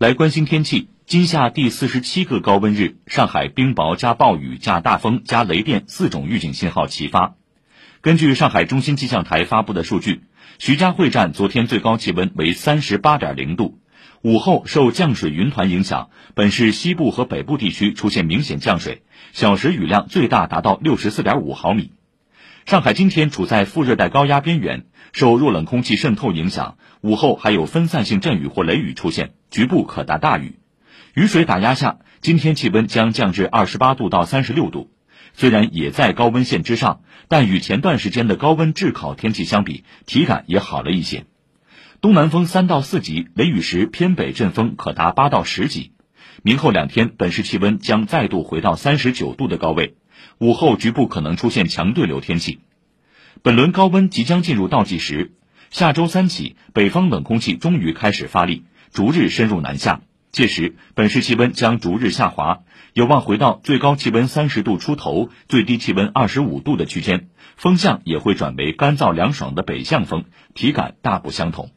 来关心天气，今夏第四十七个高温日，上海冰雹加暴雨加大风加雷电四种预警信号齐发。根据上海中心气象台发布的数据，徐家汇站昨天最高气温为三十八点零度。午后受降水云团影响，本市西部和北部地区出现明显降水，小时雨量最大达到六十四点五毫米。上海今天处在副热带高压边缘，受弱冷空气渗透影响，午后还有分散性阵雨或雷雨出现，局部可达大雨。雨水打压下，今天气温将降至二十八度到三十六度。虽然也在高温线之上，但与前段时间的高温炙烤天气相比，体感也好了一些。东南风三到四级，雷雨时偏北阵风可达八到十级。明后两天，本市气温将再度回到三十九度的高位，午后局部可能出现强对流天气。本轮高温即将进入倒计时，下周三起，北方冷空气终于开始发力，逐日深入南下。届时，本市气温将逐日下滑，有望回到最高气温三十度出头、最低气温二十五度的区间，风向也会转为干燥凉爽的北向风，体感大不相同。